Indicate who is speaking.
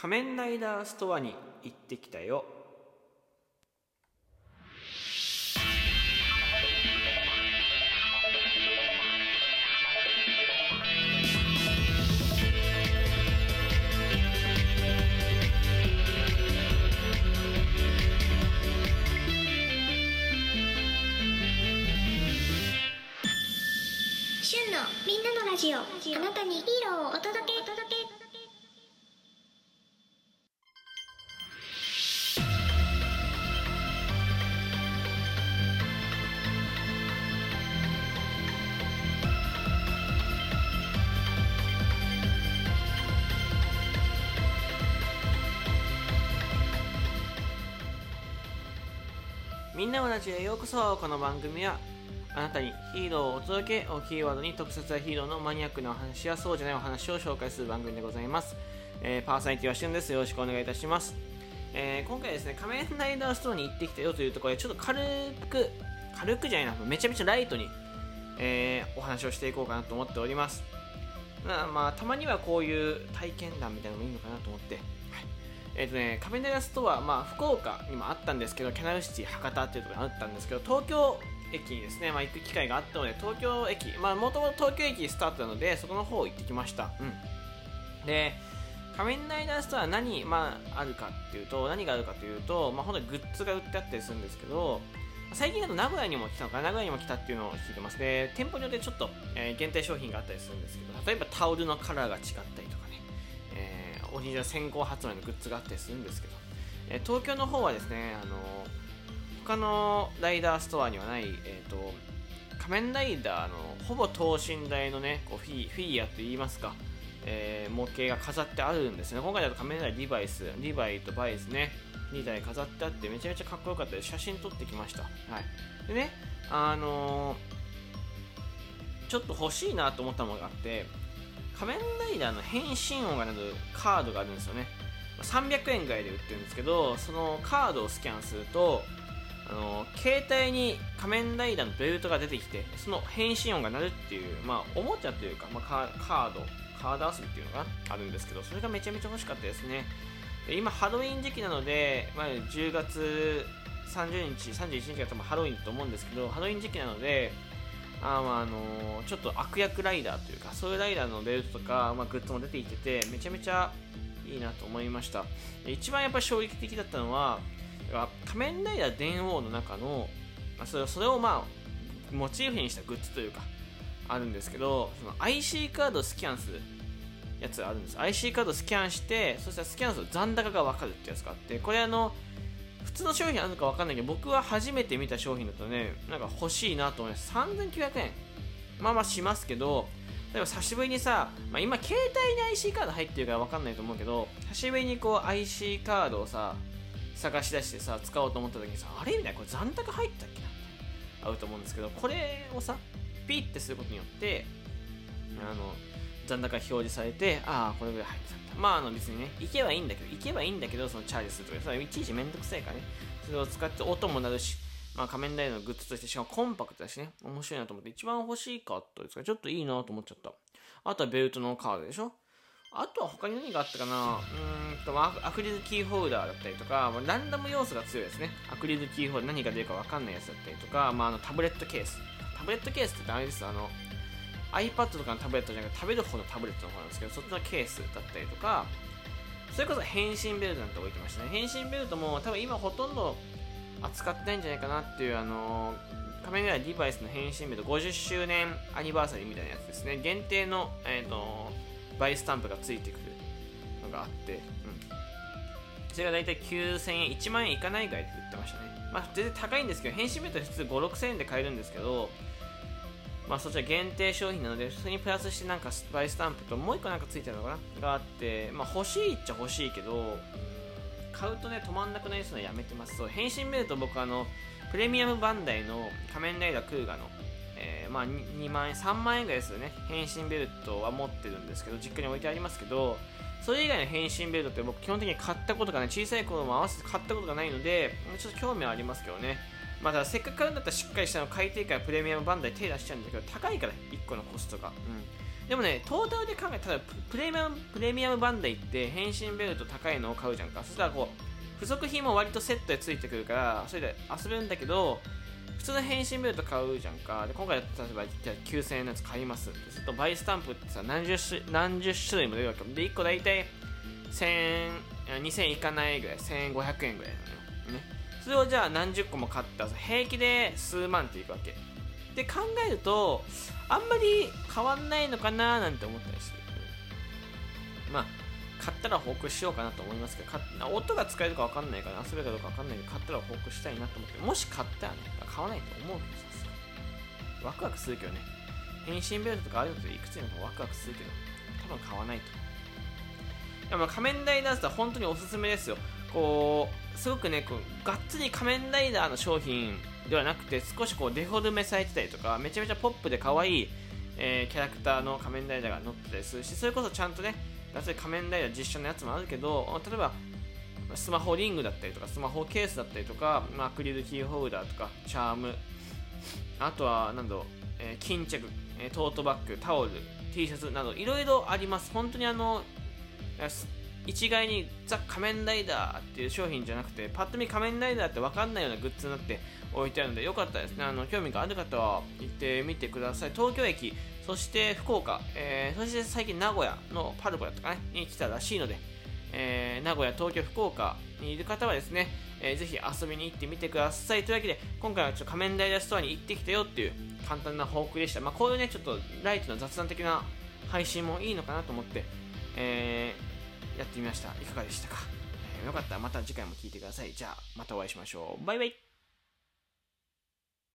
Speaker 1: 仮面ライダーストアに行ってきたよ。
Speaker 2: 旬のみんなのラジオ。あなたにヒーローをお届け。お届け
Speaker 1: みんなのラジオへようこそ。この番組はあなたにヒーローをお届けをキーワードに特撮やヒーローのマニアックなお話やそうじゃないお話を紹介する番組でございます、えーパーソナリティはしゅんです。よろしくお願いいたします、えー今回ですね仮面ライダーストアに行ってきたよというところでちょっと軽く軽くじゃないなめちゃめちゃライトに、えーお話をしていこうかなと思っております。まあ、まあ、たまにはこういう体験談みたいなのもいいのかなと思って、えっ、とね、仮面ライダーストア、まあ、福岡にもあったんですけど、キャナルシティ博多っていうところにあったんですけど、東京駅にですね、まあ、行く機会があったので、東京駅、まあ、もともと東京駅スタートなので、そこの方行ってきました。うん。で、仮面ライダーストアは何、まあ、あるかっていうと、何があるかというと、まあ、本当にグッズが売ってあったりするんですけど、最近だと名古屋にも来たのかな名古屋にも来たっていうのを聞いてますで店舗によってちょっと、えー限定商品があったりするんですけど例えばタオルのカラーが違ったりとかオリジナル先行発売のグッズがあったりするんですけど、え東京の方はですねあの他のライダーストアにはない、えー、と仮面ライダーのほぼ等身大のねこうフィフィギュアといいますか、えー模型が飾ってあるんですね。今回だと仮面ライダーリバイスリバイとバイスね。2台飾ってあってめちゃめちゃかっこよかったです。写真撮ってきました。はい。でねあのーちょっと欲しいなと思ったものがあって仮面ライダーの変身音がなるカードがあるんですよね。300円ぐらいで売ってるんですけどそのカードをスキャンするとあの携帯に仮面ライダーのベルトが出てきてその変身音が鳴るっていう、まあ、おもちゃというか、まあ、カードカード遊びっていうのがあるんですけどそれがめちゃめちゃ欲しかったですね。で今ハロウィン時期なので、まあ、10月30日31日が多分ハロウィンだと思うんですけどハロウィン時期なのであまああのちょっと悪役ライダーというかそういうライダーのベルトとか、まあ、グッズも出てきててめちゃめちゃいいなと思いました。一番やっぱ衝撃的だったのは仮面ライダー電王の中の、まあ、それをそれをまあモチーフにしたグッズというかあるんですけどその IC カードをスキャンするやつがあるんです。IC カードをスキャンしてそしたらスキャンすると残高が分かるってやつがあってこれあの普通の商品あるのか分かんないけど僕は初めて見た商品だとねなんか欲しいなと思います。3900円。まあまあしますけど例えば久しぶりにさ、まあ、今携帯に IC カード入ってるから分かんないと思うけど久しぶりにこう IC カードをさ探し出してさ使おうと思った時にさあれみたいなこれ残高入ったっけな？って合うと思うんですけどこれをさピッてすることによってあの残高表示されてああこれぐらい入ってたまああの別にね行けばいいんだけど行けばいいんだけどそのチャージするとかそれいちいちめんどくさいからね。それを使って音も鳴るしまあ仮面ライダーのグッズとしてしかもコンパクトだしね。面白いなと思って一番欲しいかったですからちょっといいなと思っちゃった。あとはベルトのカードでしょ。あとは他に何があったかな。うんと、まあ、アクリルキーホルダーだったりとか、まあランダム要素が強いですね。アクリルキーホルダー何が出るか分かんないやつだったりとか、まあ、あのタブレットケース。タブレットケースって言ってあれです、あの、iPad とかのタブレットじゃなくて食べる方のタブレットの方なんですけど、そっちのケースだったりとか、それこそ変身ベルトなんて置いてましたね。変身ベルトも多分今ほとんど扱ってないんじゃないかなっていう、あの仮面ライダーデバイスの変身ベルト50周年アニバーサリーみたいなやつですね。限定の、えっ、と、バイスタンプがついてくるのがあって、うん。それが大体9000円、1万円いかないぐらいで売ってましたね。まあ全然高いんですけど、変身ベルト普通5、6000円で買えるんですけど、まあそちら限定商品なので、それにプラスしてなんかバイスタンプともう一個なんかついてるのかな？があって、まあ欲しいっちゃ欲しいけど、買うとね、止まんなくなりそうなのやめてます。そう、変身ベルト僕あの、プレミアムバンダイの仮面ライダークーガの、えーまあ 2, 万円、3万円ぐらいですよね。変身ベルトは持ってるんですけど、実家に置いてありますけど、それ以外の変身ベルトって僕基本的に買ったことがない、小さい頃も合わせて買ったことがないので、ちょっと興味はありますけどね。まあ、だせっかく買うんだったらしっかりしたの買いたいからプレミアムバンダイ手出しちゃうんだけど、高いから、1個のコストが。うん。でもねトータルで考えたらプレミアムプレミアムバンダイって変身ベルト高いのを買うじゃんか。そしたらこう付属品も割とセットでついてくるからそれで遊べるんだけど普通の変身ベルト買うじゃんか。で今回例えばじゃあ9000円のやつ買いますそうするとバイスタンプってさ何十種何十種類も出るわけで1個大体1000 2000いかないぐらい。1500円ぐらいの、ね、それをじゃあ何十個も買ったら平気で数万っていくわけで考えるとあんまり変わんないのかななんて思ったりするまあ買ったら報告しようかなと思いますけど音が使えるか分かんない。から遊べるかどうか分かんないけど買ったら報告したいなと思ってもし買ったらね買わないと思うけどさワクワクするけどね。変身ベルトとかあるのといくつにもワクワクするけど。多分買わないと。でも仮面ライダーズは本当におすすめですよ。こうすごくねこうがっつり仮面ライダーの商品ではなくて少しこうデフォルメされてたりとかめちゃめちゃポップで可愛い、えー、キャラクターの仮面ライダーが載ってたりするしそれこそちゃんとねがっつり仮面ライダー実写のやつもあるけど例えばスマホリングだったりとかスマホケースだったりとか、まあ、アクリルキーホルダーとかチャームあとは何だろう、えー、巾着、えトートバッグタオル T シャツなどいろいろあります。本当にあの一概にザ・仮面ライダーっていう商品じゃなくてパッと見仮面ライダーって分かんないようなグッズになって置いてあるのでよかったですね。あの興味がある方は行ってみてください。東京駅そして福岡、えー、そして最近名古屋のパルコだったかねに来たらしいので、えー、名古屋、東京、福岡にいる方はですね、えー、ぜひ遊びに行ってみてください。というわけで今回はちょっと仮面ライダーストアに行ってきたよっていう簡単な報告でした、まあ、こういうねちょっとライトな雑談的な配信もいいのかなと思って、えーやってみました。いかがでしたか、えー、よかったらまた次回も聴いてください。じゃあまたお会いしましょう。バイバイ。